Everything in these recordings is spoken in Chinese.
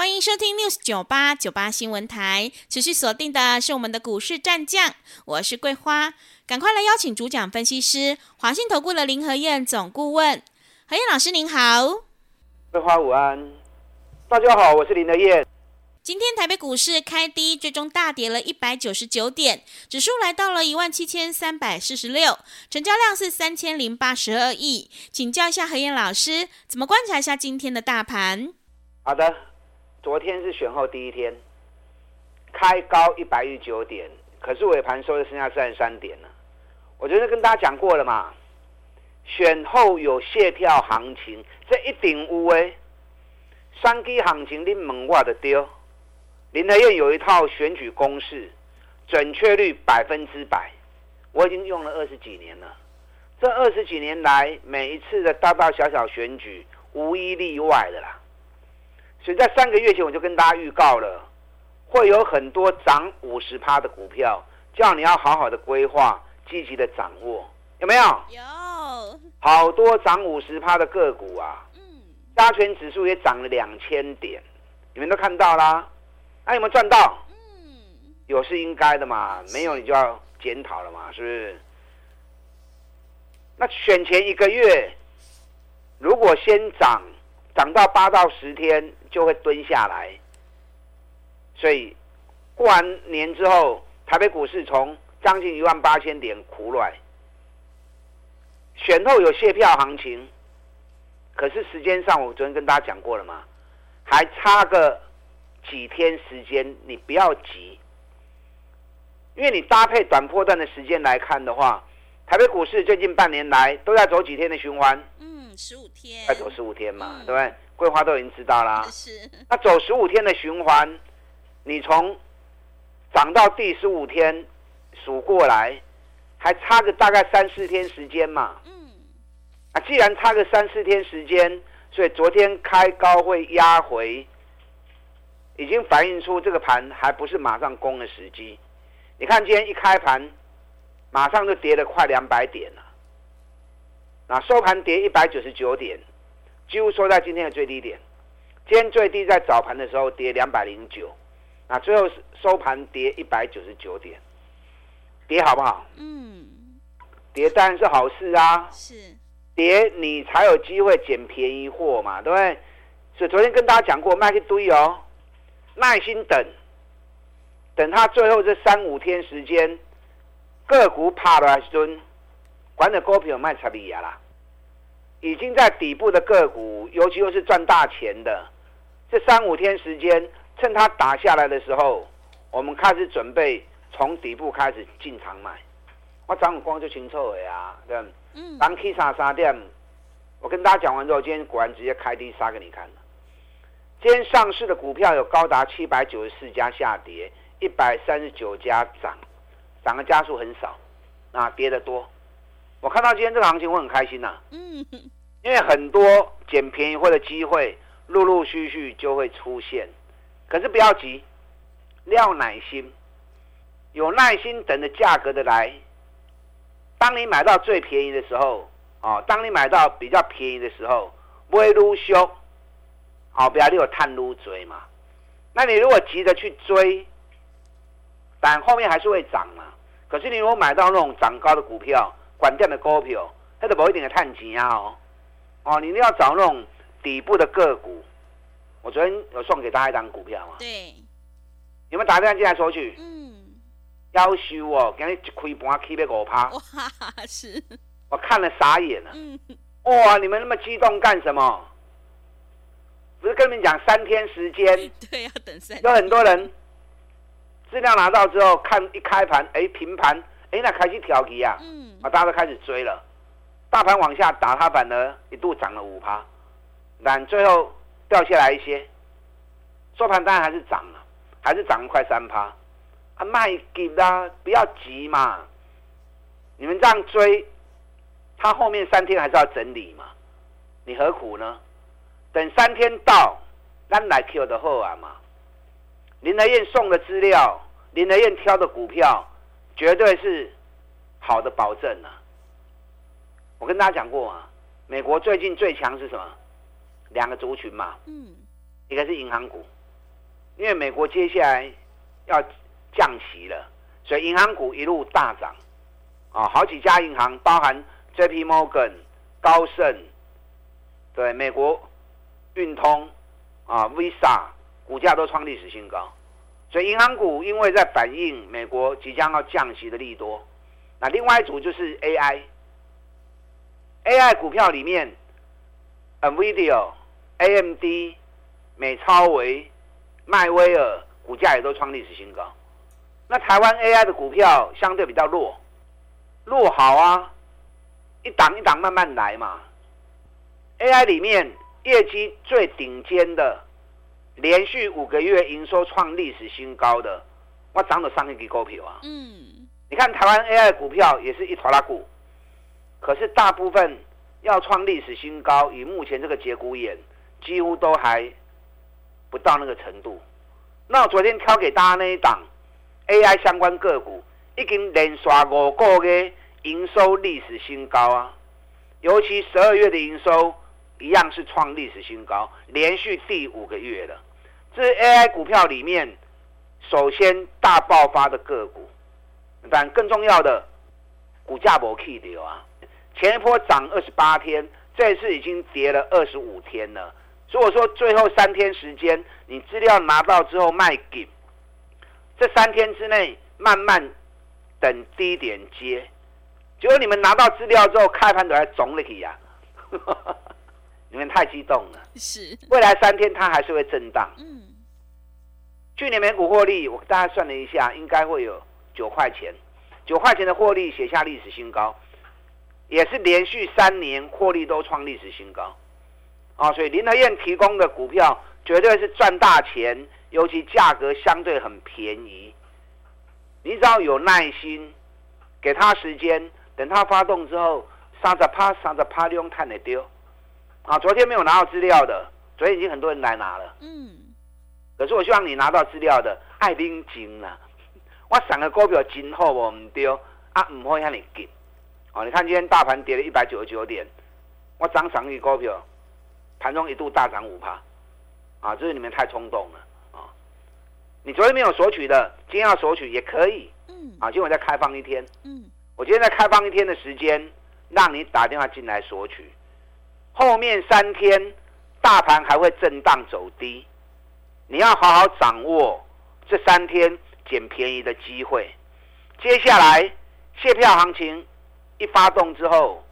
欢迎收听 News 九八九八新闻台，持续锁定的是我们的股市战将，我是桂花，赶快来邀请主讲分析师华信投顾的林和燕总顾问，何燕老师您好，桂花午安，大家好，我是林和燕。今天台北股市开低，最终大跌了一百九十九点，指数来到了一万七千三百四十六，成交量是三千零八十二亿，请教一下何燕老师，怎么观察一下今天的大盘？好的。昨天是选后第一天，开高一百一十九点，可是尾盘收的剩下三十三点了。我昨天跟大家讲过了嘛，选后有谢票行情，这一定有诶。三 K 行情你猛挖的丢，林和彦有一套选举公式，准确率百分之百，我已经用了二十几年了。这二十几年来，每一次的大大小小选举，无一例外的啦。所以在三个月前我就跟大家预告了，会有很多涨五十趴的股票，叫你要好好的规划，积极的掌握，有没有？有，好多涨五十趴的个股啊，嗯，加权指数也涨了两千点，你们都看到啦，那、啊、有没有赚到？嗯，有是应该的嘛，没有你就要检讨了嘛，是不是？那选前一个月，如果先涨。涨到八到十天就会蹲下来，所以过完年之后，台北股市从将近一万八千点苦软，选后有卸票行情，可是时间上我昨天跟大家讲过了嘛，还差个几天时间，你不要急，因为你搭配短波段的时间来看的话，台北股市最近半年来都在走几天的循环。十五天，再走十五天嘛，嗯、对不对？桂花都已经知道啦。是。那走十五天的循环，你从涨到第十五天数过来，还差个大概三四天时间嘛。嗯。啊，既然差个三四天时间，所以昨天开高会压回，已经反映出这个盘还不是马上攻的时机。你看今天一开盘，马上就跌了快两百点了。那收盘跌一百九十九点，几乎收在今天的最低点。今天最低在早盘的时候跌两百零九，那最后收盘跌一百九十九点，跌好不好？嗯，跌当然是好事啊。是，跌你才有机会捡便宜货嘛，对不对？所以昨天跟大家讲过，卖一堆哦，耐心等，等它最后这三五天时间，个股趴了蹲。管的股票卖差利亚啦，已经在底部的个股，尤其又是赚大钱的，这三五天时间，趁它打下来的时候，我们开始准备从底部开始进场买。我张五光就清楚了呀，对吧？嗯。当 K 三杀店，我跟大家讲完之后，今天果然直接开低杀给你看了。今天上市的股票有高达七百九十四家下跌，一百三十九家涨，涨的家数很少，啊跌的多。我看到今天这个行情，我很开心呐、啊。嗯，因为很多捡便宜货的机会，陆陆续续就会出现。可是不要急，要耐心，有耐心等着价格的来。当你买到最便宜的时候，哦，当你买到比较便宜的时候，不会撸修，好，不要你有探撸追嘛。那你如果急着去追，但后面还是会涨嘛。可是你如果买到那种涨高的股票，关键的股票，它都不一定的探钱啊！哦，哦，你一定要找那种底部的个股。我昨天有送给大家一张股票嘛？对。有没有打电话进来索取？嗯。要修哦，今日一开盘起要五趴。哇，是。我看了傻眼了。嗯。哇，你们那么激动干什么？不是跟你们讲三天时间？对，要等三天。有很多人资料拿到之后，看一开盘，哎，平盘。哎，那开始调皮啊！嗯，啊，大家都开始追了，大盘往下打，它反而一度涨了五趴，但最后掉下来一些，收盘当然还是涨了，还是涨了快三趴。啊，卖给啦，不要急嘛，你们这样追，它后面三天还是要整理嘛？你何苦呢？等三天到，咱来 Q 的后啊嘛。林德燕送的资料，林德燕挑的股票，绝对是好的保证啊。我跟大家讲过啊，美国最近最强是什么？两个族群嘛，嗯，一个是银行股，因为美国接下来要降息了，所以银行股一路大涨，啊，好几家银行，包含 J.P. Morgan、高盛，对，美国运通啊，Visa，股价都创历史新高，所以银行股因为在反映美国即将要降息的利多，那另外一组就是 AI，AI 股票里面，NVIDIA。AMD、美超微、迈威尔股价也都创历史新高。那台湾 AI 的股票相对比较弱，弱好啊，一档一档慢慢来嘛。AI 里面业绩最顶尖的，连续五个月营收创历史新高的，我涨了上一个股票啊。嗯，你看台湾 AI 股票也是一坨拉股，可是大部分要创历史新高，以目前这个节骨眼。几乎都还不到那个程度。那我昨天挑给大家那一档 AI 相关个股，已经连刷五个月营收历史新高啊！尤其十二月的营收一样是创历史新高，连续第五个月了。这 AI 股票里面首先大爆发的个股，但更重要的，股价没起掉啊！前一波涨二十八天，这次已经跌了二十五天了。如果说最后三天时间，你资料拿到之后卖给，这三天之内慢慢等低点接，结果你们拿到资料之后开盘都还肿了起呀，你们太激动了。是，未来三天它还是会震荡。嗯，去年美股获利，我大概算了一下，应该会有九块钱，九块钱的获利写下历史新高，也是连续三年获利都创历史新高。啊，所以林和燕提供的股票绝对是赚大钱，尤其价格相对很便宜。你只要有耐心，给他时间，等他发动之后，三十趴、三十趴，利用碳的丢。啊，昨天没有拿到资料的，昨天已经很多人来拿了。嗯。可是我希望你拿到资料的，爱拎金了。我上个股票今后我唔丢啊，唔会让你紧。哦，你看今天大盘跌了一百九十九点，我涨上一股票。盘中一度大涨五趴，啊，这是你们太冲动了啊！你昨天没有索取的，今天要索取也可以，嗯，啊，今天我再开放一天，嗯，我今天再开放一天的时间，让你打电话进来索取。后面三天大盘还会震荡走低，你要好好掌握这三天捡便宜的机会。接下来谢票行情一发动之后，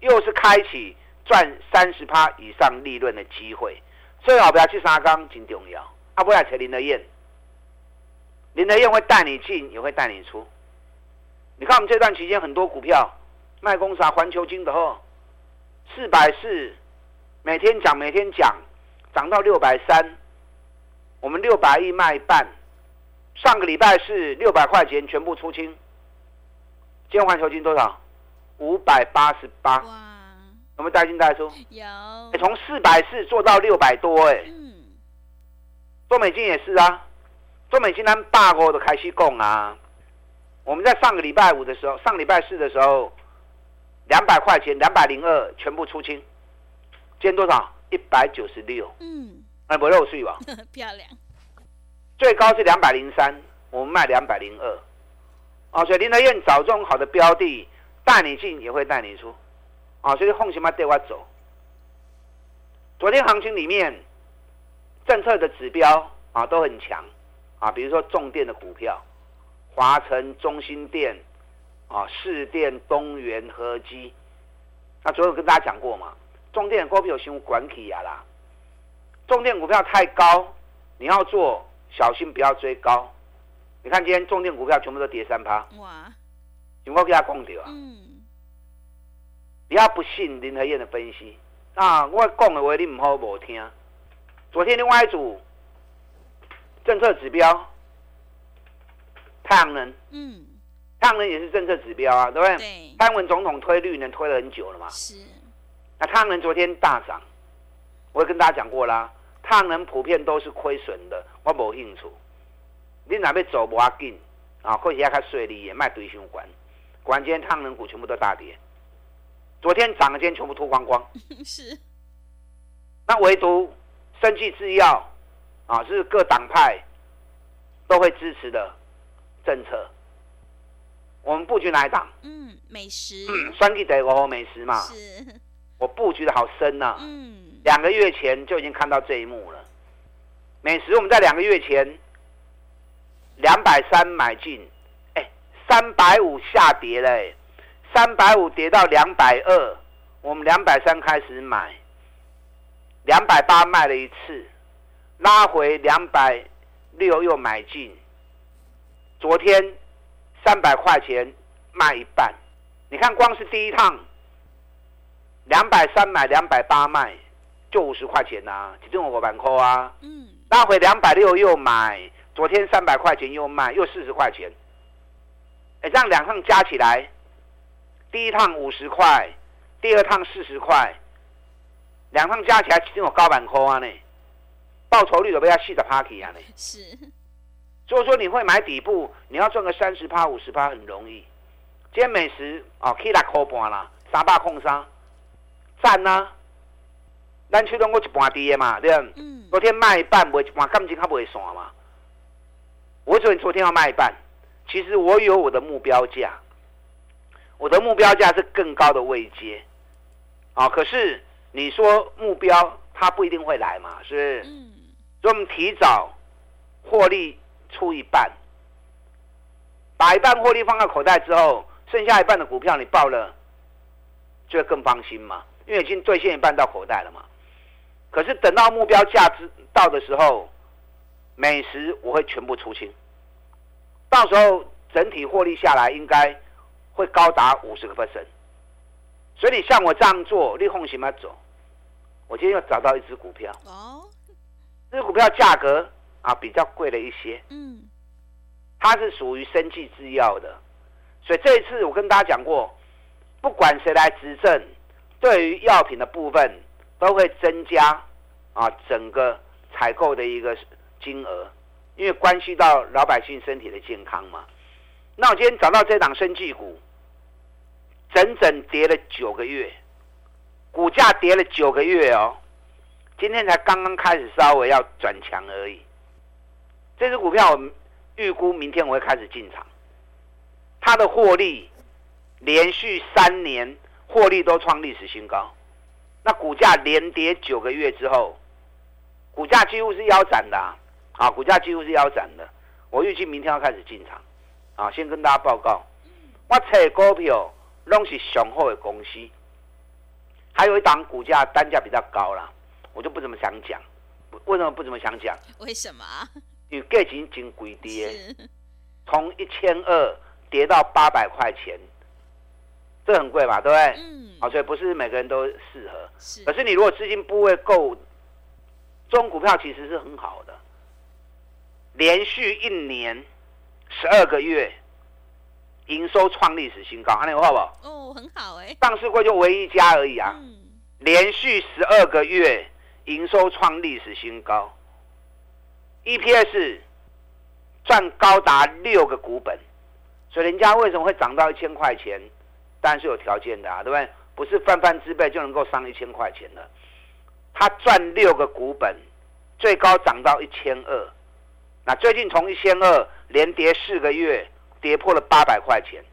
又是开启。赚三十趴以上利润的机会，最好不要去三钢，挺重要。啊，不要扯林德彦，林德彦会带你进，也会带你出。你看我们这段期间很多股票卖公啥环球金的货，四百四，每天讲每天讲，涨到六百三，我们六百亿卖一半。上个礼拜是六百块钱全部出清，今天环球金多少？五百八十八。有没有带进带出？有。从四百四做到六百多，哎。嗯。中美金也是啊，中美金单大锅的开西供啊。我们在上个礼拜五的时候，上礼拜四的时候，两百块钱，两百零二全部出清。今天多少？一百九十六。嗯。哎，不漏税吧？漂亮。最高是两百零三，我们卖两百零二。哦，所以林德燕找这种好的标的，带你进也会带你出。啊，所以放心嘛，带我走。昨天行情里面，政策的指标啊都很强啊，比如说重电的股票，华晨、中心电啊、市电、东元、和基。那昨天跟大家讲过嘛，重电股票先管起呀啦。重电股票太高，你要做小心不要追高。你看今天重电股票全部都跌三趴。哇！有没有给他讲掉啊？嗯。不要不信林和燕的分析啊！我讲的话你唔好无听。昨天另外一组政策指标，太阳能，嗯，太阳能也是政策指标啊，对不对？对。蔡英文总统推绿能推了很久了嘛。是。那太阳能昨天大涨，我也跟大家讲过啦，太阳能普遍都是亏损的，我没兴趣。你哪边走不要紧啊？或许要看水利也卖堆胸管，关键太阳能股全部都大跌。昨天涨的，今天全部脱光光。是。那唯独生技制药啊，是各党派都会支持的政策。我们布局哪一档？嗯，美食。嗯，双季得哦，美食嘛。是。我布局的好深呐、啊。嗯。两个月前就已经看到这一幕了。美食，我们在两个月前两百三买进，哎，三百五下跌嘞。三百五跌到两百二，我们两百三开始买，两百八卖了一次，拉回两百六又买进。昨天三百块钱卖一半，你看光是第一趟，两百三买两百八卖，就五十块钱呐、啊，其中我板扣啊。嗯。拉回两百六又买，昨天三百块钱又卖，又四十块钱。哎，这样两趟加起来。第一趟五十块，第二趟四十块，两趟加起来其中有高板扣啊呢，报酬率有没有四十趴起啊呢？是，所以说你会买底部，你要赚个三十趴、五十趴很容易。今天美食啊，起来扣半啦，三百控三，赞呐！咱手中我一半跌嘛，对不？嗯。昨天卖一半，卖一半，感情还不会散嘛？我昨昨天要卖一半，其实我有我的目标价。我的目标价是更高的位阶，啊，可是你说目标它不一定会来嘛，是不是？嗯。所以我们提早获利出一半，把一半获利放到口袋之后，剩下一半的股票你报了，就会更放心嘛，因为已经兑现一半到口袋了嘛。可是等到目标价值到的时候，美食我会全部出清，到时候整体获利下来应该。会高达五十个 percent，所以你像我这样做，你放心吗？走。我今天又找到一只股票，哦，这只股票价格啊比较贵了一些，嗯，它是属于生技制药的，所以这一次我跟大家讲过，不管谁来执政，对于药品的部分都会增加啊整个采购的一个金额，因为关系到老百姓身体的健康嘛。那我今天找到这档生技股。整整跌了九个月，股价跌了九个月哦，今天才刚刚开始稍微要转强而已。这支股票我预估明天我会开始进场，它的获利连续三年获利都创历史新高，那股价连跌九个月之后，股价几乎是腰斩的啊，啊，股价几乎是腰斩的。我预计明天要开始进场，啊，先跟大家报告，我炒股票。拢是雄厚的公司，还有一档股价单价比较高啦，我就不怎么想讲。为什么不怎么想讲？为什么？因为价钱真贵跌，从一千二跌到八百块钱，这很贵吧？对不对？嗯。好，所以不是每个人都适合。是。可是你如果资金部位够，这种股票其实是很好的，连续一年十二个月。营收创历史新高，安利好不好？哦，很好哎。上市柜就唯一一家而已啊。嗯。连续十二个月营收创历史新高，EPS 赚高达六个股本，所以人家为什么会涨到一千块钱？当然是有条件的啊，对不对？不是泛泛之辈就能够上一千块钱的。他赚六个股本，最高涨到一千二。那最近从一千二连跌四个月。跌破了八百块钱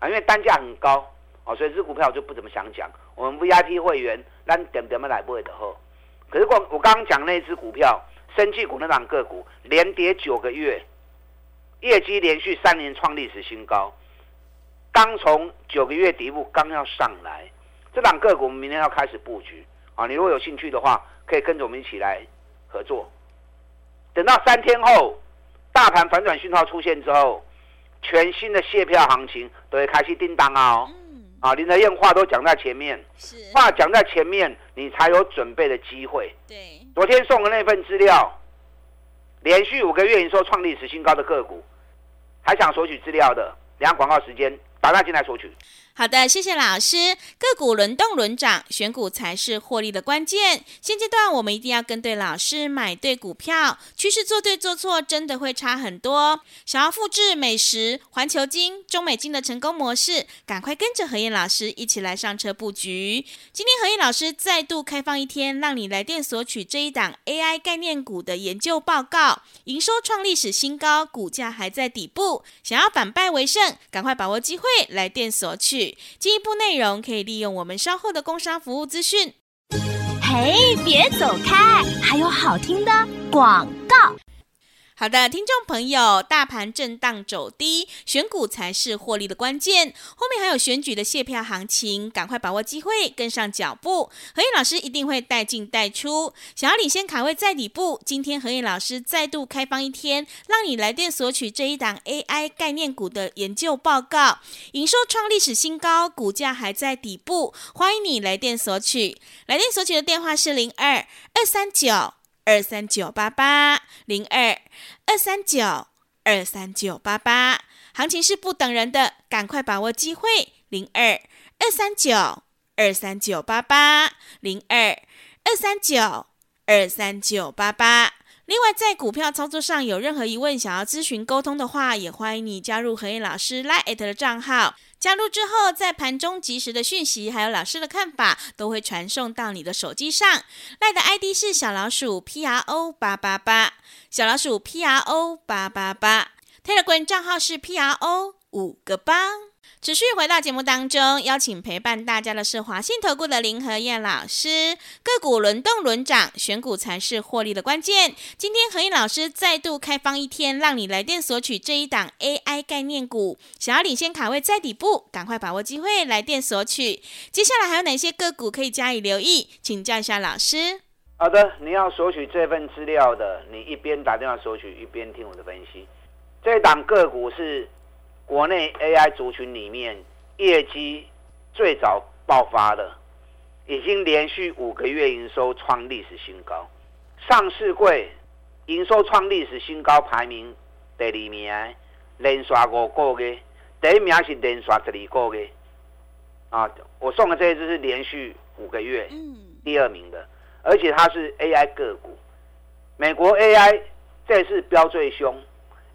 啊，因为单价很高哦，所以这股票我就不怎么想讲。我们 VIP 会员咱点点么来不会的吼。可是我我刚刚讲那只股票，生技股那档个股连跌九个月，业绩连续三年创历史新高，刚从九个月底部刚要上来，这档个股我们明天要开始布局啊。你如果有兴趣的话，可以跟着我们一起来合作。等到三天后，大盘反转讯号出现之后。全新的卸票行情都会开始叮当啊！哦，嗯、啊，林德燕话都讲在前面，是话讲在前面，你才有准备的机会。对，昨天送的那份资料，连续五个月营收创历史新高的个股，还想索取资料的，两广告时间，打电话进来索取。好的，谢谢老师。个股轮动轮涨，选股才是获利的关键。现阶段我们一定要跟对老师，买对股票。趋势做对做错，真的会差很多。想要复制美食、环球金、中美金的成功模式，赶快跟着何燕老师一起来上车布局。今天何燕老师再度开放一天，让你来电索取这一档 AI 概念股的研究报告，营收创历史新高，股价还在底部。想要反败为胜，赶快把握机会来电索取。进一步内容可以利用我们稍后的工商服务资讯。嘿，别走开，还有好听的广告。好的，听众朋友，大盘震荡走低，选股才是获利的关键。后面还有选举的谢票行情，赶快把握机会，跟上脚步。何燕老师一定会带进带出。想要领先卡位在底部，今天何燕老师再度开放一天，让你来电索取这一档 AI 概念股的研究报告，营收创历史新高，股价还在底部，欢迎你来电索取。来电索取的电话是零二二三九。二三九八八零二二三九二三九八八，行情是不等人的，赶快把握机会。零二二三九二三九八八零二二三九二三九八八。另外，在股票操作上有任何疑问，想要咨询沟通的话，也欢迎你加入何燕老师 LINE@ 的账号。加入之后，在盘中及时的讯息，还有老师的看法，都会传送到你的手机上。赖的 ID 是小老鼠 P R O 八八八，小老鼠 P R O 八八八。Telegram 账号是 P R O 五个八。持续回到节目当中，邀请陪伴大家的是华信投顾的林和燕老师。个股轮动轮涨，选股才是获利的关键。今天和燕老师再度开放一天，让你来电索取这一档 AI 概念股。想要领先卡位在底部，赶快把握机会来电索取。接下来还有哪些个股可以加以留意？请教一下老师。好的，你要索取这份资料的，你一边打电话索取，一边听我的分析。这一档个股是。国内 AI 族群里面业绩最早爆发的，已经连续五个月营收创历史新高，上市柜营收创历史新高排名第二名，连续五个月，第一名是连续十二个月。啊，我送的这一支是连续五个月第二名的，而且它是 AI 个股，美国 AI 这次飙最凶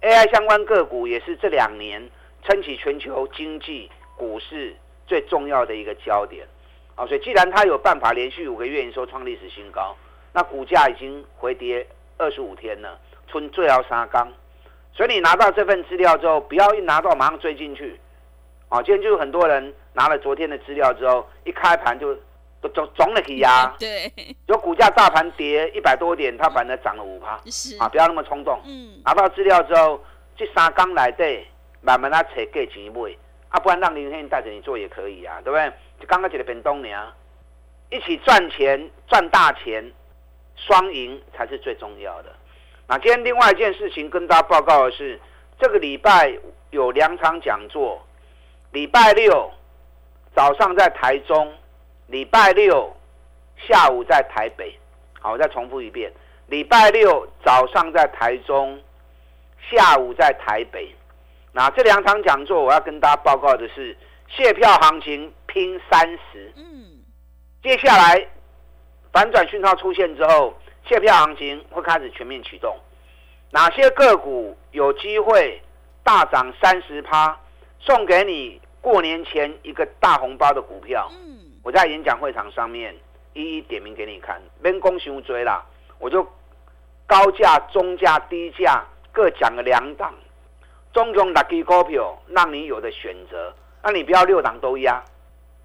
，AI 相关个股也是这两年。撑起全球经济、股市最重要的一个焦点，啊，所以既然它有办法连续五个月营收创历史新高，那股价已经回跌二十五天了，春最要杀缸，所以你拿到这份资料之后，不要一拿到马上追进去，啊，今天就有很多人拿了昨天的资料之后，一开盘就都总总了起压，对，有股价大盘跌一百多点，它反而涨了五趴，是。啊，不要那么冲动，嗯，拿到资料之后，这三缸来对。慢慢啊，扯价钱买，啊，不然让林天带着你做也可以啊，对不对？就刚刚讲的变动呢，一起赚钱赚大钱，双赢才是最重要的。那今天另外一件事情跟大家报告的是，这个礼拜有两场讲座，礼拜六早上在台中，礼拜六下午在台北。好，我再重复一遍，礼拜六早上在台中，下午在台北。那这两场讲座，我要跟大家报告的是，卸票行情拼三十。嗯，接下来反转讯号出现之后，卸票行情会开始全面启动。哪些个股有机会大涨三十趴？送给你过年前一个大红包的股票。嗯，我在演讲会场上面一一点名给你看，免讲伤追啦，我就高价、中价、低价各讲了两档。中种 lucky 股票，让你有的选择，那你不要六档都压，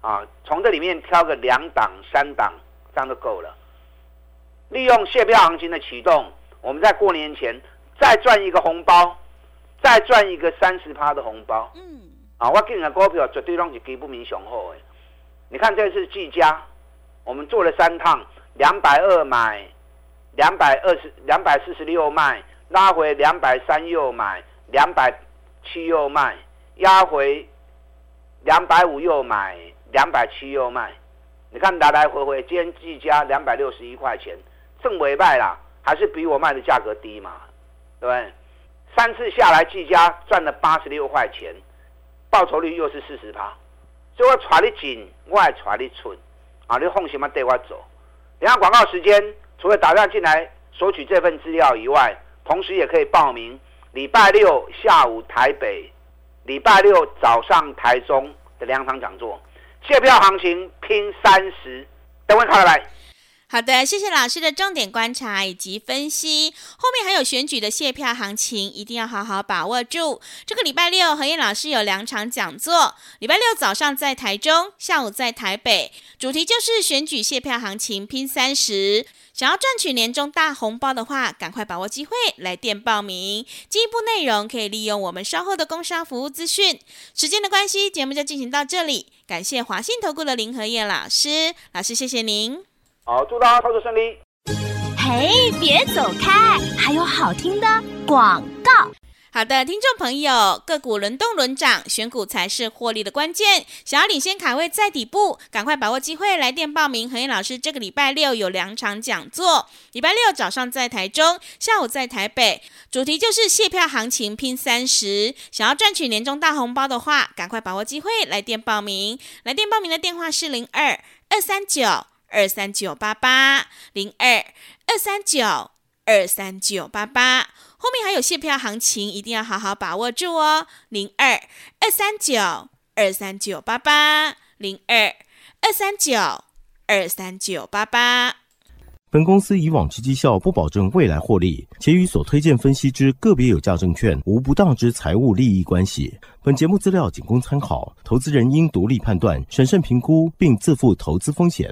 啊，从这里面挑个两档、三档，这样就够了。利用卸票行情的启动，我们在过年前再赚一个红包，再赚一个三十趴的红包。嗯，啊，我给你的股票绝对让你给不明雄厚哎。你看这次技嘉，我们做了三趟，两百二买，两百二十，两百四十六卖，拉回两百三又买。两百七又卖，压回两百五又买，两百七又卖。你看来来回回，今天计价两百六十一块钱，正尾卖啦，还是比我卖的价格低嘛？对不对？三次下来，技嘉赚了八十六块钱，报酬率又是四十趴，所以我揣你紧，我也揣你蠢，啊，你放心嘛，带我走。等下广告时间，除了打电进来索取这份资料以外，同时也可以报名礼拜六下午台北，礼拜六早上台中的两场讲座，借票行情拼三十，等会看来。好的，谢谢老师的重点观察以及分析。后面还有选举的谢票行情，一定要好好把握住。这个礼拜六，何燕老师有两场讲座，礼拜六早上在台中，下午在台北，主题就是选举谢票行情拼三十。想要赚取年终大红包的话，赶快把握机会来电报名。进一步内容可以利用我们稍后的工商服务资讯。时间的关系，节目就进行到这里。感谢华信投顾的林和燕老师，老师谢谢您。好，祝大家操作顺利。嘿，别走开，还有好听的广告。好的，听众朋友，个股轮动轮涨，选股才是获利的关键。想要领先卡位在底部，赶快把握机会，来电报名。何燕老师这个礼拜六有两场讲座，礼拜六早上在台中，下午在台北，主题就是卸票行情拼三十。想要赚取年终大红包的话，赶快把握机会，来电报名。来电报名的电话是零二二三九。二三九八八零二二三九二三九八八，后面还有谢票行情，一定要好好把握住哦。零二二三九二三九八八零二二三九二三九八八。本公司以往之绩效不保证未来获利，且与所推荐分析之个别有价证券无不当之财务利益关系。本节目资料仅供参考，投资人应独立判断、审慎评估，并自负投资风险。